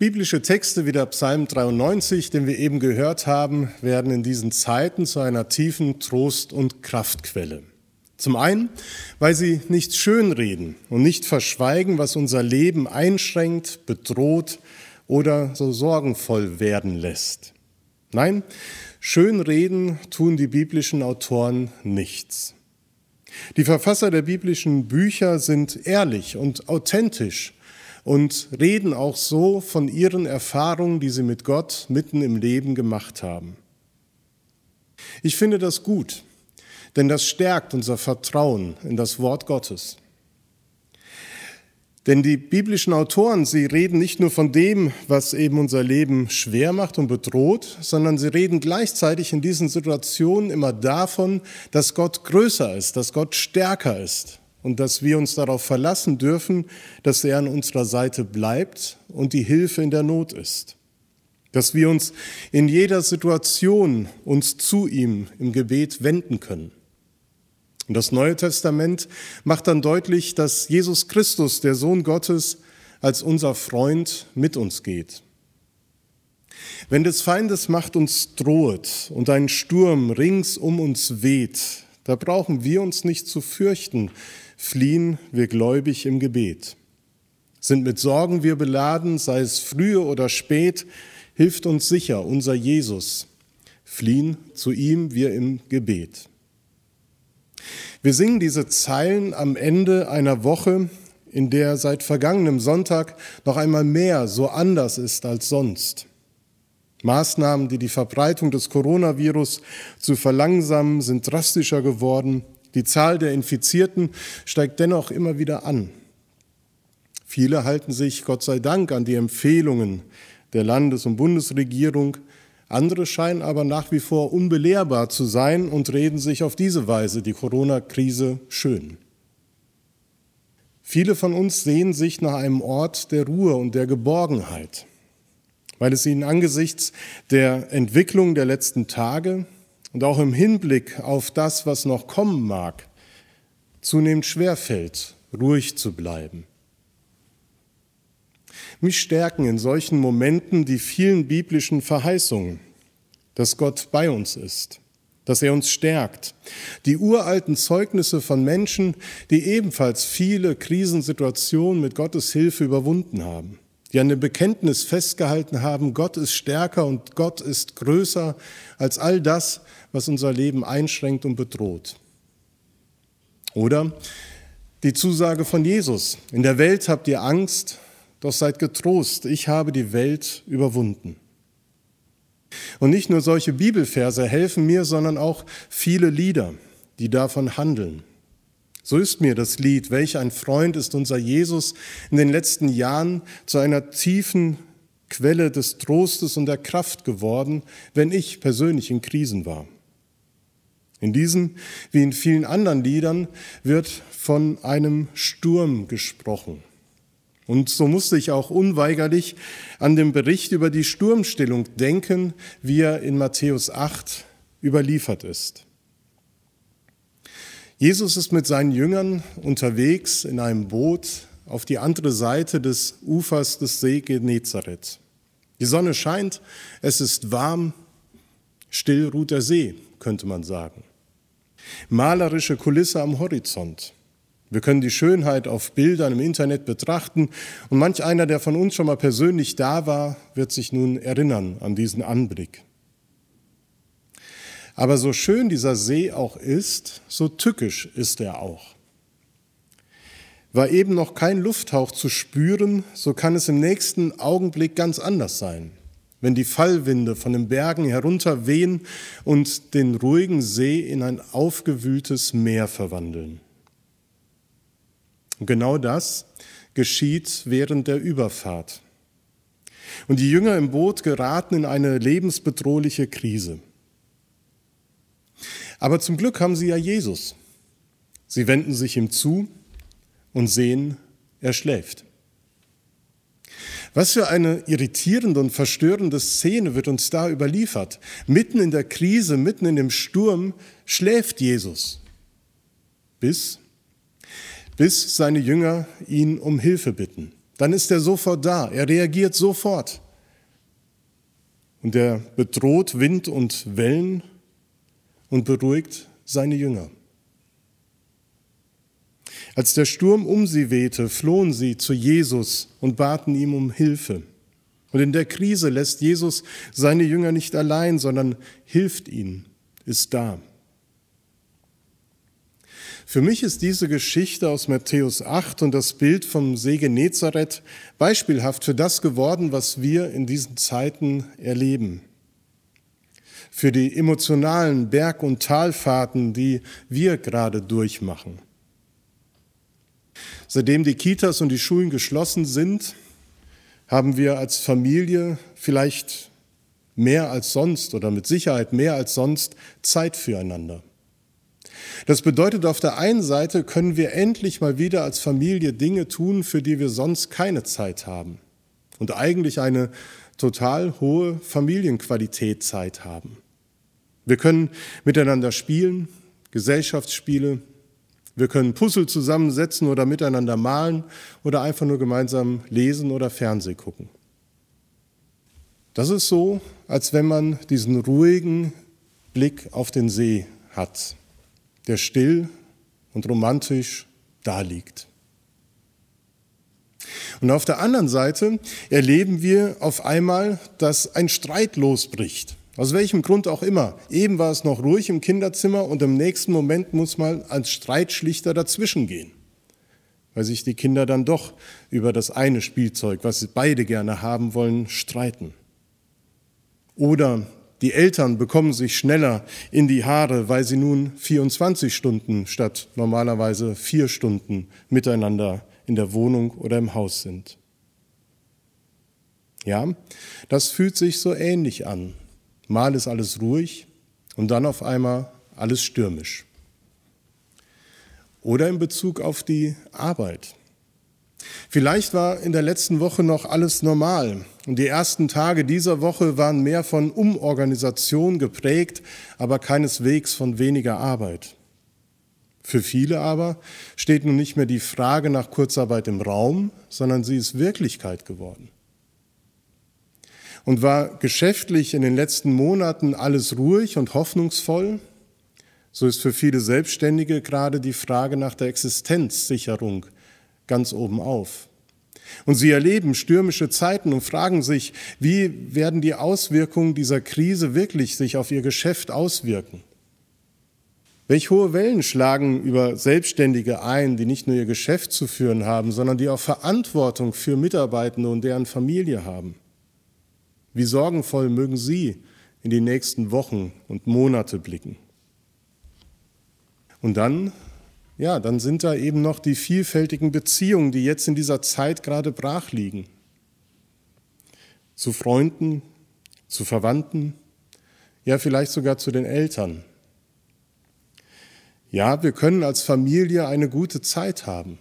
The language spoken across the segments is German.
Biblische Texte wie der Psalm 93, den wir eben gehört haben, werden in diesen Zeiten zu einer tiefen Trost- und Kraftquelle. Zum einen, weil sie nicht schönreden und nicht verschweigen, was unser Leben einschränkt, bedroht oder so sorgenvoll werden lässt. Nein, schönreden tun die biblischen Autoren nichts. Die Verfasser der biblischen Bücher sind ehrlich und authentisch und reden auch so von ihren Erfahrungen, die sie mit Gott mitten im Leben gemacht haben. Ich finde das gut, denn das stärkt unser Vertrauen in das Wort Gottes. Denn die biblischen Autoren, sie reden nicht nur von dem, was eben unser Leben schwer macht und bedroht, sondern sie reden gleichzeitig in diesen Situationen immer davon, dass Gott größer ist, dass Gott stärker ist und dass wir uns darauf verlassen dürfen, dass er an unserer Seite bleibt und die Hilfe in der Not ist. Dass wir uns in jeder Situation uns zu ihm im Gebet wenden können. Und das Neue Testament macht dann deutlich, dass Jesus Christus, der Sohn Gottes, als unser Freund mit uns geht. Wenn des Feindes Macht uns droht und ein Sturm rings um uns weht, da brauchen wir uns nicht zu fürchten, fliehen wir gläubig im Gebet. Sind mit Sorgen wir beladen, sei es frühe oder spät, hilft uns sicher unser Jesus. Fliehen zu ihm wir im Gebet. Wir singen diese Zeilen am Ende einer Woche, in der seit vergangenem Sonntag noch einmal mehr so anders ist als sonst. Maßnahmen, die die Verbreitung des Coronavirus zu verlangsamen, sind drastischer geworden. Die Zahl der Infizierten steigt dennoch immer wieder an. Viele halten sich, Gott sei Dank, an die Empfehlungen der Landes- und Bundesregierung. Andere scheinen aber nach wie vor unbelehrbar zu sein und reden sich auf diese Weise die Corona-Krise schön. Viele von uns sehen sich nach einem Ort der Ruhe und der Geborgenheit, weil es ihnen angesichts der Entwicklung der letzten Tage und auch im Hinblick auf das, was noch kommen mag, zunehmend schwerfällt, ruhig zu bleiben. Mich stärken in solchen Momenten die vielen biblischen Verheißungen, dass Gott bei uns ist, dass er uns stärkt. Die uralten Zeugnisse von Menschen, die ebenfalls viele Krisensituationen mit Gottes Hilfe überwunden haben, die an dem Bekenntnis festgehalten haben, Gott ist stärker und Gott ist größer als all das, was unser Leben einschränkt und bedroht. Oder die Zusage von Jesus, in der Welt habt ihr Angst, doch seid getrost, ich habe die Welt überwunden. Und nicht nur solche Bibelverse helfen mir, sondern auch viele Lieder, die davon handeln. So ist mir das Lied, welch ein Freund ist unser Jesus in den letzten Jahren zu einer tiefen Quelle des Trostes und der Kraft geworden, wenn ich persönlich in Krisen war. In diesen, wie in vielen anderen Liedern, wird von einem Sturm gesprochen. Und so musste ich auch unweigerlich an den Bericht über die Sturmstillung denken, wie er in Matthäus 8 überliefert ist. Jesus ist mit seinen Jüngern unterwegs in einem Boot auf die andere Seite des Ufers des See Genezareth. Die Sonne scheint, es ist warm, still ruht der See, könnte man sagen. Malerische Kulisse am Horizont. Wir können die Schönheit auf Bildern im Internet betrachten und manch einer, der von uns schon mal persönlich da war, wird sich nun erinnern an diesen Anblick. Aber so schön dieser See auch ist, so tückisch ist er auch. War eben noch kein Lufthauch zu spüren, so kann es im nächsten Augenblick ganz anders sein wenn die Fallwinde von den Bergen herunter wehen und den ruhigen See in ein aufgewühltes Meer verwandeln. Und genau das geschieht während der Überfahrt. Und die Jünger im Boot geraten in eine lebensbedrohliche Krise. Aber zum Glück haben sie ja Jesus. Sie wenden sich ihm zu und sehen, er schläft. Was für eine irritierende und verstörende Szene wird uns da überliefert. Mitten in der Krise, mitten in dem Sturm schläft Jesus, bis, bis seine Jünger ihn um Hilfe bitten. dann ist er sofort da, er reagiert sofort. Und er bedroht Wind und Wellen und beruhigt seine Jünger. Als der Sturm um sie wehte, flohen sie zu Jesus und baten ihm um Hilfe. Und in der Krise lässt Jesus seine Jünger nicht allein, sondern hilft ihnen, ist da. Für mich ist diese Geschichte aus Matthäus 8 und das Bild vom See Genezareth beispielhaft für das geworden, was wir in diesen Zeiten erleben. Für die emotionalen Berg- und Talfahrten, die wir gerade durchmachen. Seitdem die Kitas und die Schulen geschlossen sind, haben wir als Familie vielleicht mehr als sonst oder mit Sicherheit mehr als sonst Zeit füreinander. Das bedeutet, auf der einen Seite können wir endlich mal wieder als Familie Dinge tun, für die wir sonst keine Zeit haben und eigentlich eine total hohe Familienqualität Zeit haben. Wir können miteinander spielen, Gesellschaftsspiele, wir können Puzzle zusammensetzen oder miteinander malen oder einfach nur gemeinsam lesen oder Fernseh gucken. Das ist so, als wenn man diesen ruhigen Blick auf den See hat der still und romantisch daliegt. Und auf der anderen Seite erleben wir auf einmal, dass ein Streit losbricht. Aus welchem Grund auch immer. Eben war es noch ruhig im Kinderzimmer und im nächsten Moment muss mal ein Streitschlichter dazwischen gehen, weil sich die Kinder dann doch über das eine Spielzeug, was sie beide gerne haben wollen, streiten. Oder die Eltern bekommen sich schneller in die Haare, weil sie nun 24 Stunden statt normalerweise vier Stunden miteinander in der Wohnung oder im Haus sind. Ja, das fühlt sich so ähnlich an. Mal ist alles ruhig und dann auf einmal alles stürmisch. Oder in Bezug auf die Arbeit. Vielleicht war in der letzten Woche noch alles normal und die ersten Tage dieser Woche waren mehr von Umorganisation geprägt, aber keineswegs von weniger Arbeit. Für viele aber steht nun nicht mehr die Frage nach Kurzarbeit im Raum, sondern sie ist Wirklichkeit geworden. Und war geschäftlich in den letzten Monaten alles ruhig und hoffnungsvoll, so ist für viele Selbstständige gerade die Frage nach der Existenzsicherung ganz oben auf. Und sie erleben stürmische Zeiten und fragen sich, wie werden die Auswirkungen dieser Krise wirklich sich auf ihr Geschäft auswirken? Welch hohe Wellen schlagen über Selbstständige ein, die nicht nur ihr Geschäft zu führen haben, sondern die auch Verantwortung für Mitarbeitende und deren Familie haben? Wie sorgenvoll mögen Sie in die nächsten Wochen und Monate blicken? Und dann ja, dann sind da eben noch die vielfältigen Beziehungen, die jetzt in dieser Zeit gerade brach liegen. Zu Freunden, zu Verwandten, ja vielleicht sogar zu den Eltern. Ja, wir können als Familie eine gute Zeit haben.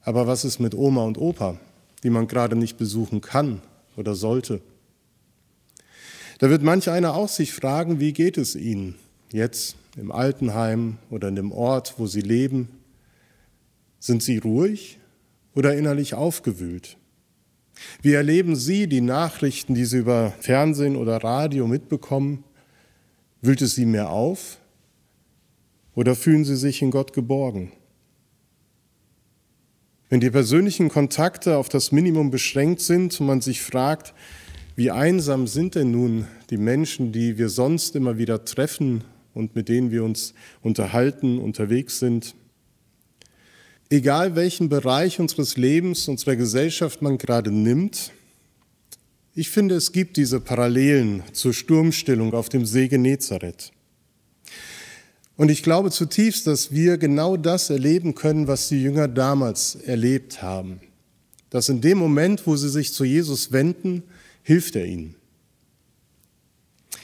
Aber was ist mit Oma und Opa, die man gerade nicht besuchen kann oder sollte? Da wird manch einer auch sich fragen, wie geht es ihnen jetzt im Altenheim oder in dem Ort, wo sie leben? Sind sie ruhig oder innerlich aufgewühlt? Wie erleben Sie die Nachrichten, die Sie über Fernsehen oder Radio mitbekommen? Wühlt es Sie mehr auf oder fühlen Sie sich in Gott geborgen? Wenn die persönlichen Kontakte auf das Minimum beschränkt sind und man sich fragt, wie einsam sind denn nun die Menschen, die wir sonst immer wieder treffen und mit denen wir uns unterhalten, unterwegs sind. Egal welchen Bereich unseres Lebens, unserer Gesellschaft man gerade nimmt, ich finde, es gibt diese Parallelen zur Sturmstillung auf dem See Genezareth. Und ich glaube zutiefst, dass wir genau das erleben können, was die Jünger damals erlebt haben. Dass in dem Moment, wo sie sich zu Jesus wenden, hilft er ihnen.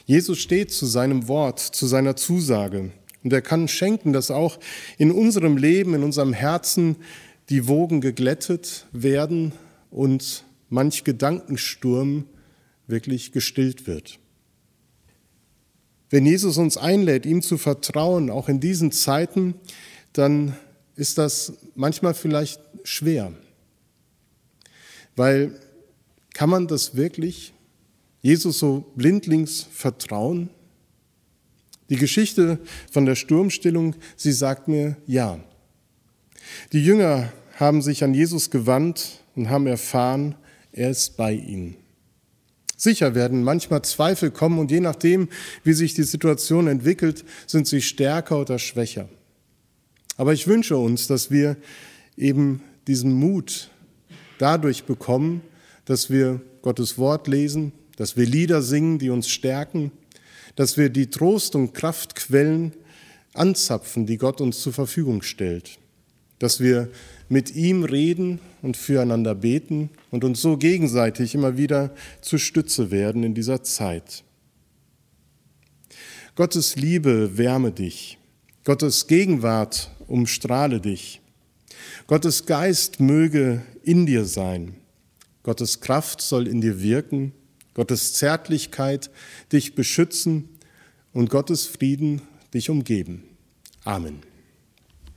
Jesus steht zu seinem Wort, zu seiner Zusage. Und er kann schenken, dass auch in unserem Leben, in unserem Herzen die Wogen geglättet werden und manch Gedankensturm wirklich gestillt wird. Wenn Jesus uns einlädt, ihm zu vertrauen, auch in diesen Zeiten, dann ist das manchmal vielleicht schwer. Weil kann man das wirklich Jesus so blindlings vertrauen? Die Geschichte von der Sturmstillung, sie sagt mir ja. Die Jünger haben sich an Jesus gewandt und haben erfahren, er ist bei ihnen. Sicher werden. Manchmal Zweifel kommen und je nachdem, wie sich die Situation entwickelt, sind sie stärker oder schwächer. Aber ich wünsche uns, dass wir eben diesen Mut dadurch bekommen, dass wir Gottes Wort lesen, dass wir Lieder singen, die uns stärken, dass wir die Trost- und Kraftquellen anzapfen, die Gott uns zur Verfügung stellt, dass wir mit ihm reden und füreinander beten und uns so gegenseitig immer wieder zur Stütze werden in dieser Zeit. Gottes Liebe wärme dich, Gottes Gegenwart umstrahle dich, Gottes Geist möge in dir sein, Gottes Kraft soll in dir wirken, Gottes Zärtlichkeit dich beschützen und Gottes Frieden dich umgeben. Amen.